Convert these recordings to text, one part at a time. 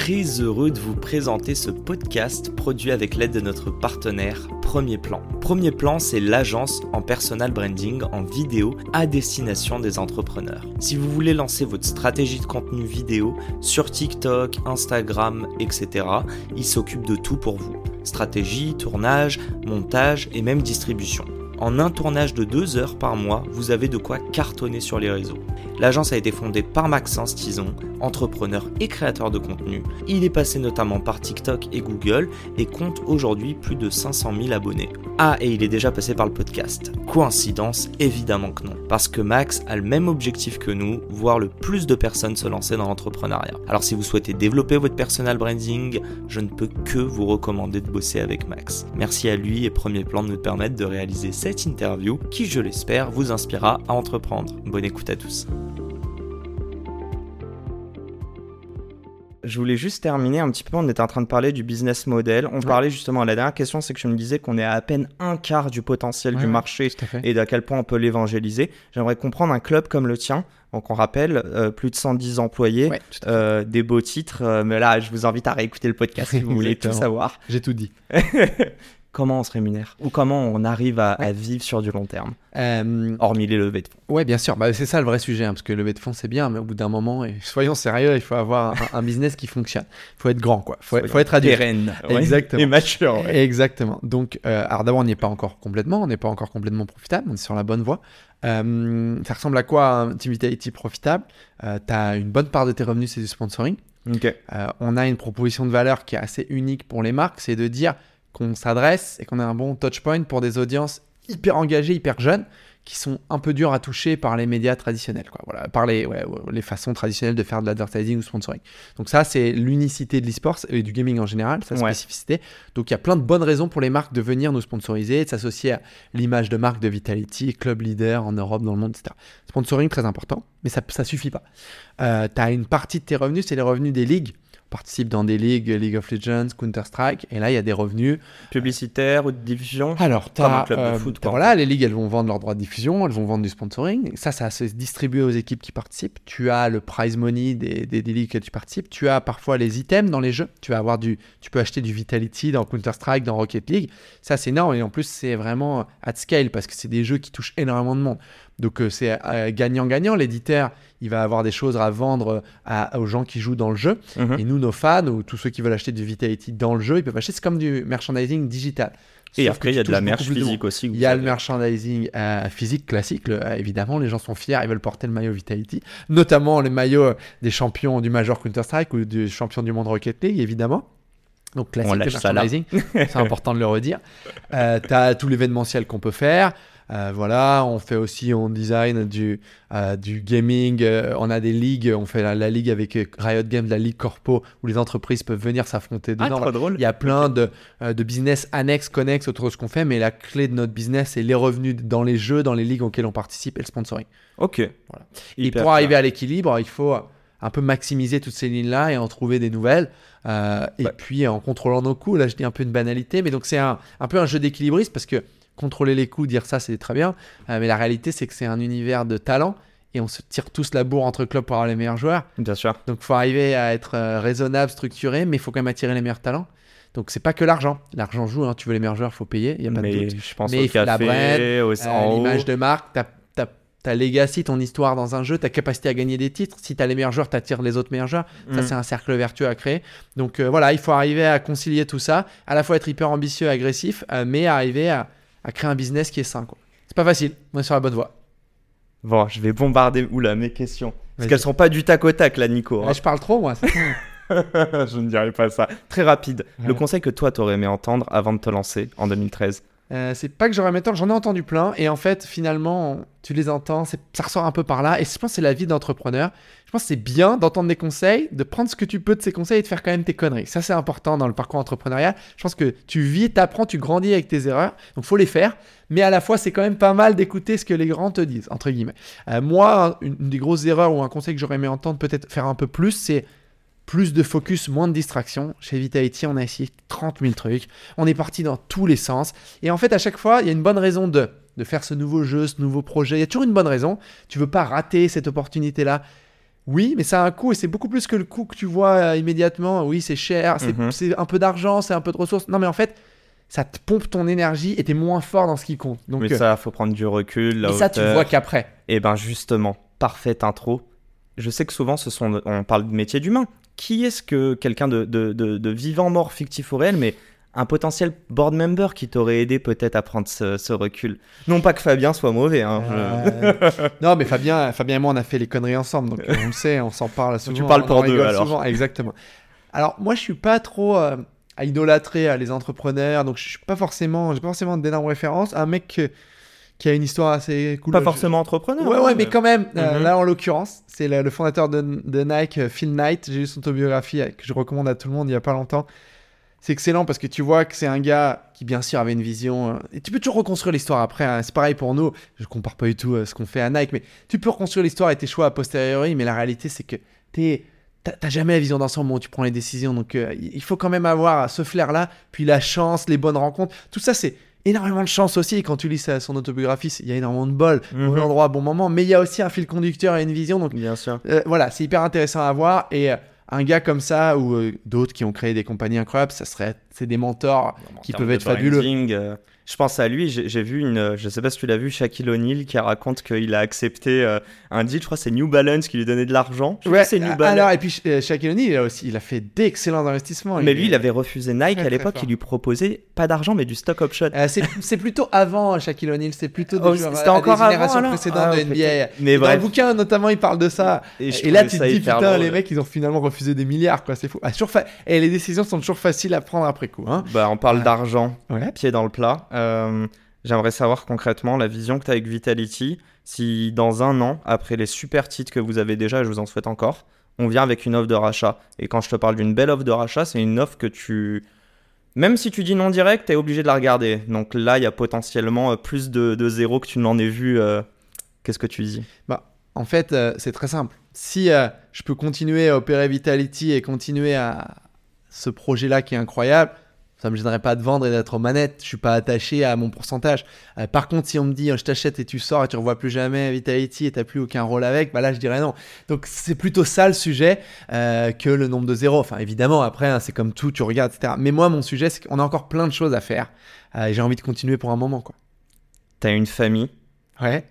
très heureux de vous présenter ce podcast produit avec l'aide de notre partenaire Premier Plan. Premier Plan, c'est l'agence en personal branding en vidéo à destination des entrepreneurs. Si vous voulez lancer votre stratégie de contenu vidéo sur TikTok, Instagram, etc., il s'occupe de tout pour vous. Stratégie, tournage, montage et même distribution. En un tournage de deux heures par mois, vous avez de quoi cartonner sur les réseaux. L'agence a été fondée par Maxence Tison, entrepreneur et créateur de contenu. Il est passé notamment par TikTok et Google et compte aujourd'hui plus de 500 000 abonnés. Ah, et il est déjà passé par le podcast. Coïncidence Évidemment que non. Parce que Max a le même objectif que nous, voir le plus de personnes se lancer dans l'entrepreneuriat. Alors si vous souhaitez développer votre personal branding, je ne peux que vous recommander de bosser avec Max. Merci à lui et Premier Plan de nous permettre de réaliser cette interview qui, je l'espère, vous inspirera à entreprendre. Bonne écoute à tous. je voulais juste terminer un petit peu. On était en train de parler du business model. On parlait justement, la dernière question, c'est que je me disais qu'on est à à peine un quart du potentiel du marché et d'à quel point on peut l'évangéliser. J'aimerais comprendre un club comme le tien. Donc on rappelle, euh, plus de 110 employés, euh, des beaux titres. Euh, mais là, je vous invite à réécouter le podcast si vous voulez tout savoir. J'ai tout dit. comment on se rémunère ou comment on arrive à, vivre sur du long terme, euh, hormis les levées de fonds. Ouais, bien sûr. Bah, c'est ça le vrai sujet, hein, parce que lever de fonds c'est bien, mais au bout d'un moment, et soyons sérieux, il faut avoir un, business qui fonctionne. Il faut être grand, quoi. Il faut, être adulte. Pérenne. Exactement. Et mature. Exactement. Donc, euh, alors d'abord, on n'y est pas encore complètement, on n'est pas encore complètement profitable, on est sur la bonne voie. Euh, ça ressemble à quoi un Vitality profitable? Tu as une bonne part de tes revenus, c'est du sponsoring. on a une proposition de valeur qui est assez unique pour les marques, c'est de dire qu'on s'adresse et qu'on a un bon touchpoint pour des audiences hyper engagées, hyper jeunes, qui sont un peu dures à toucher par les médias traditionnels, quoi. Voilà, par les, les façons traditionnelles de faire de l'advertising ou sponsoring. Donc ça, c'est l'unicité de l'e-sport et du gaming en général, sa spécificité. Donc il y a plein de bonnes raisons pour les marques de venir nous sponsoriser, de s'associer à l'image de marque de Vitality, club leader en Europe, dans le monde, etc. Sponsoring, très important, mais ça ne suffit pas. Euh, tu as une partie de tes revenus, c'est les revenus des ligues participe dans des ligues, League of Legends, Counter-Strike, et là, il y a des revenus. Publicitaires ou de diffusion Alors, tu as, euh. Voilà, les ligues, elles vont vendre leurs droits de diffusion, elles vont vendre du sponsoring. Ça, ça se distribuer aux équipes qui participent. Tu as le prize money des, des, des, ligues que tu participes. Tu as parfois les items dans les jeux. Tu vas avoir du, tu peux acheter du Vitality dans Counter-Strike, dans Rocket League. Ça, c'est énorme. Et en plus, c'est vraiment at scale parce que c'est des jeux qui touchent énormément de monde. Donc euh, c'est euh, gagnant-gagnant. L'éditeur, il va avoir des choses à vendre aux gens qui jouent dans le jeu. Mhm. Et nous, nos fans, ou tous ceux qui veulent acheter du Vitality dans le jeu, ils peuvent acheter. C'est comme du merchandising digital. Et après, il y a de la merch physique aussi. Il y a le merchandising euh, physique classique. évidemment, les gens sont fiers, ils veulent porter le maillot Vitality. Notamment les maillots des champions du Major Counter-Strike ou du champion du monde Rocket League, évidemment. Donc classique merchandising, c'est important de le redire. tu as tout l'événementiel qu'on peut faire. Euh, voilà, on fait aussi, on design du, euh, du gaming, euh, on a des ligues, on fait la, ligue avec Riot Games, la ligue corpo, où les entreprises peuvent venir s'affronter ah, dedans. drôle. Il y a plein de, de business annexes, connexes autour de ce qu'on fait, mais la clé de notre business, c'est les revenus dans les jeux, dans les ligues auxquelles on participe et le sponsoring. Ok. Voilà. Et pour arriver à l'équilibre, il faut un peu maximiser toutes ces lignes-là et en trouver des nouvelles. et puis en contrôlant nos coûts, là je dis un peu une banalité, mais donc c'est un, un peu un jeu d'équilibriste parce que contrôler les coups, dire ça, c'est très bien. Euh, mais la réalité, c'est que c'est un univers de talent et on se tire tous la bourre entre clubs pour avoir les meilleurs joueurs. Bien sûr. Donc, il faut arriver à être euh, raisonnable, structuré, mais il faut quand même attirer les meilleurs talents. Donc, c'est pas que l'argent. L'argent joue, hein. tu veux les meilleurs joueurs, il faut payer, il y a pas mais de doute. Je pense mais il faut la brand, euh, l'image de marque, ta, ta, ta, legacy, ton histoire dans un jeu, ta capacité à gagner des titres. Si tu as les meilleurs joueurs, tu attires les autres meilleurs joueurs. Ça, mm. c'est un cercle vertueux à créer. Donc, voilà, il faut arriver à concilier tout ça, à la fois être hyper ambitieux, agressif, mais arriver à à créer un business qui est sain. C'est pas facile, on est sur la bonne voie. Bon, je vais bombarder oula, mes questions. Parce qu'elles sont pas du tac au tac là, Nico. Hein. je parle trop, moi. je ne dirais pas ça. Très rapide. Le conseil que toi, t'aurais aimé entendre avant de te lancer en 2013 Euh, c'est pas que j'aurais maintenant, j'en ai entendu plein. Et en fait, finalement, tu les entends, ça ressort un peu par là. Et je pense que c'est la vie d'entrepreneur. Je pense que c'est bien d'entendre des conseils, de prendre ce que tu peux de ces conseils et de faire quand même tes conneries. Ça, c'est important dans le parcours entrepreneurial. Je pense que tu vis, tu apprends, tu grandis avec tes erreurs. Donc, faut les faire. Mais à la fois, c'est quand même pas mal d'écouter ce que les grands te disent, entre guillemets. Euh, moi, une, des grosses erreurs ou un conseil que j'aurais aimé entendre, peut-être faire un peu plus, c'est plus de focus, moins de distraction. Chez Vitality, on a essayé 30 000 trucs. On est parti dans tous les sens. Et en fait, à chaque fois, il y a une bonne raison de, de faire ce nouveau jeu, ce nouveau projet. Il y a toujours une bonne raison. Tu veux pas rater cette opportunité-là. Oui, mais ça a un coût et c'est beaucoup plus que le coût que tu vois euh, immédiatement. Oui, c'est cher, mhm. c'est un peu d'argent, c'est un peu de ressources. Non, mais en fait, ça te pompe ton énergie et t'es moins fort dans ce qui compte. Donc, mais ça, faut prendre du recul. et ça, tu vois qu'après. Et eh ben justement, parfaite intro. Je sais que souvent, ce sont, on parle de métier d'humain qui est-ce que quelqu'un de, de, de, vivant, mort, fictif ou réel, mais un potentiel board member qui t'aurait aidé peut-être à prendre ce, recul? Non pas que Fabien soit mauvais. Hein, euh, non, mais Fabien, Fabien et moi, on a fait les conneries ensemble, donc on le sait, on s'en parle souvent. Tu parles pour deux alors. Souvent, exactement. Alors moi, je suis pas trop euh, à idolâtrer euh, les entrepreneurs, donc je suis pas forcément, j'ai pas forcément d'énormes références. Un mec qui a une histoire assez cool. Pas forcément entrepreneur. Ouais, ouais, mais quand même. Euh, mhm. là, en l'occurrence, c'est le, fondateur de, Nike, euh, Phil Knight. J'ai lu son autobiographie que je recommande à tout le monde il y a pas longtemps. C'est excellent parce que tu vois que c'est un gars qui, bien sûr, avait une vision. Euh, et tu peux toujours reconstruire l'histoire après. Hein. C'est pareil pour nous. Je compare pas du tout ce qu'on fait à Nike, mais tu peux reconstruire l'histoire et tes choix a posteriori. Mais la réalité, c'est que tu T'as jamais la vision d'ensemble où tu prends les décisions. Donc, il faut quand même avoir ce flair-là, puis la chance, les bonnes rencontres. Tout ça, c'est énormément de chance aussi. Quand tu lis son autobiographie, il y a énormément de bol, au bon mhm. endroit, bon moment. Mais il y a aussi un fil conducteur et une vision. Donc, bien sûr. Euh, voilà, c'est hyper intéressant à voir. Et euh, un gars comme ça ou euh, d'autres qui ont créé des compagnies incroyables, ça serait, c'est des mentors qui peuvent être fabuleux. Je pense à lui, j'ai vu une, je sais pas si tu l'as vu, Shaquille O'Neal qui raconte qu'il a accepté euh, un deal, je crois c'est New Balance qui lui donnait de l'argent. Ouais, c'est New Balance. Alors, et puis euh, Shaquille O'Neal, il a aussi, il a fait d'excellents investissements. Mais lui, il avait refusé Nike à l'époque, il lui proposait pas d'argent mais du stock option. Euh, c'est plutôt avant Shaquille O'Neal, c'est plutôt oh, c'était encore avant précédentes ah, de NBA. Mais dans le bouquin notamment, il parle de ça. Et, là, tu te dis putain, les mecs, ils ont finalement refusé des milliards, quoi, c'est fou. Ah, et les décisions sont toujours faciles à prendre après coup. Hein. Bah, on parle d'argent, pied dans le plat. J'aimerais savoir concrètement la vision que tu as avec Vitality. Si dans un an, après les super titres que vous avez déjà, et je vous en souhaite encore, on vient avec une offre de rachat. Et quand je te parle d'une belle offre de rachat, c'est une offre que tu. Même si tu dis non direct, tu es obligé de la regarder. Donc là, il y a potentiellement euh, plus de, de zéro que tu n'en aies vu. Euh, qu'est-ce que tu dis? Bah, En fait, euh, c'est très simple. Si je peux continuer à opérer Vitality et continuer à ce projet-là qui est incroyable, ça me gênerait pas de vendre et d'être aux manettes. Je suis pas attaché à mon pourcentage. Euh, par contre, si on me dit je t'achète et tu sors et tu revois plus jamais Vitality et t'as plus aucun rôle avec, bah là je dirais non. Donc c'est plutôt ça le sujet euh, que le nombre de zéros. Enfin évidemment après hein, c'est comme tout, tu regardes etc. Mais moi mon sujet c'est qu'on a encore plein de choses à faire euh, et j'ai envie de continuer pour un moment quoi. T'as une famille? Ouais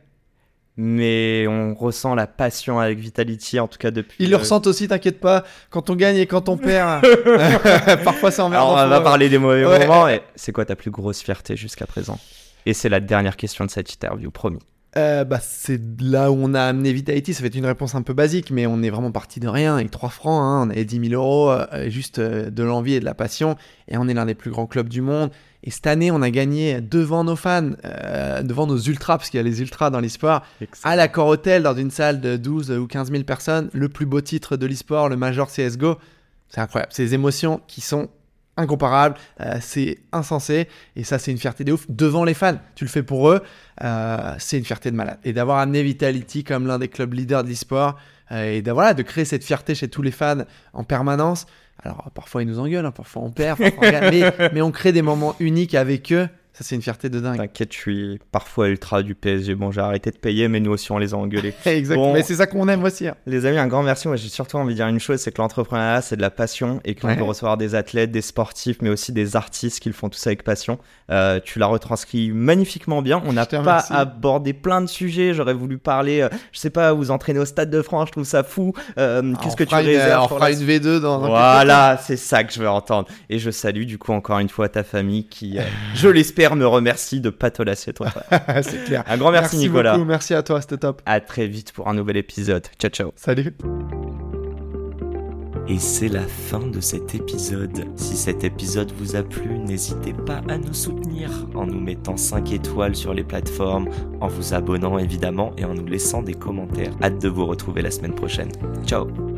mais on ressent la passion avec Vitality, en tout cas depuis. Ils le ressentent aussi, t'inquiète pas, quand on gagne et quand on perd. Parfois c'est emmerdant. Alors on va parler des mauvais moments. Et c'est quoi ta plus grosse fierté jusqu'à présent? Et c'est la dernière question de cette interview, promis. Euh, bah, c'est là où on a amené Vitality. Ça fait une réponse un peu basique, mais on est vraiment parti de rien avec 3 francs. Hein. On avait 10 000 euros, euh, juste euh, de l'envie et de la passion. Et on est l'un des plus grands clubs du monde. Et cette année, on a gagné devant nos fans, euh, devant nos ultras, parce qu'il y a les ultras dans l'e-sport, à l'accord hôtel, dans une salle de 12 ou 15 000 personnes, le plus beau titre de l'e-sport, le Major CSGO. C'est incroyable. Des émotions qui sont incomparables, euh, c'est insensé, et ça, c'est une fierté de ouf devant les fans. Tu le fais pour eux, euh, c'est une fierté de malade. Et d'avoir amené Vitality comme l'un des clubs leaders de l'e-sport, et de, voilà, de créer cette fierté chez tous les fans en permanence, alors parfois ils nous engueulent, hein, parfois on perd, mais, on crée des moments uniques avec eux ça, c'est une fierté de dingue. T'inquiète, je suis parfois ultra du PSG. Bon, j'ai arrêté de payer, mais nous aussi, on les a engueulés. Exactement. mais c'est ça qu'on aime aussi. Hein. Les amis, un grand merci. Moi, j'ai surtout envie de dire une chose c'est que l'entrepreneuriat, c'est de la passion et qu'on peut recevoir des athlètes, des sportifs, mais aussi des artistes qui le font tout ça avec passion. Euh, tu l'as retranscrit magnifiquement bien. On n'a pas abordé plein de sujets. J'aurais voulu parler, euh, je sais pas, vous entraîner au Stade de France, je trouve ça fou. Euh, qu'est-ce que tu réserves On fera une V2 dans. Voilà, c'est ça que je veux entendre. Et je salue du coup encore une fois ta famille qui, je l'espère, me remercie de pas te lasser, toi. c'est clair. Un grand merci, merci Nicolas. Beaucoup, merci à toi, c'était top. À très vite pour un nouvel épisode. Ciao, ciao. Salut. Et c'est la fin de cet épisode. Si cet épisode vous a plu, n'hésitez pas à nous soutenir en nous mettant 5 étoiles sur les plateformes, en vous abonnant évidemment et en nous laissant des commentaires. Hâte de vous retrouver la semaine prochaine. Ciao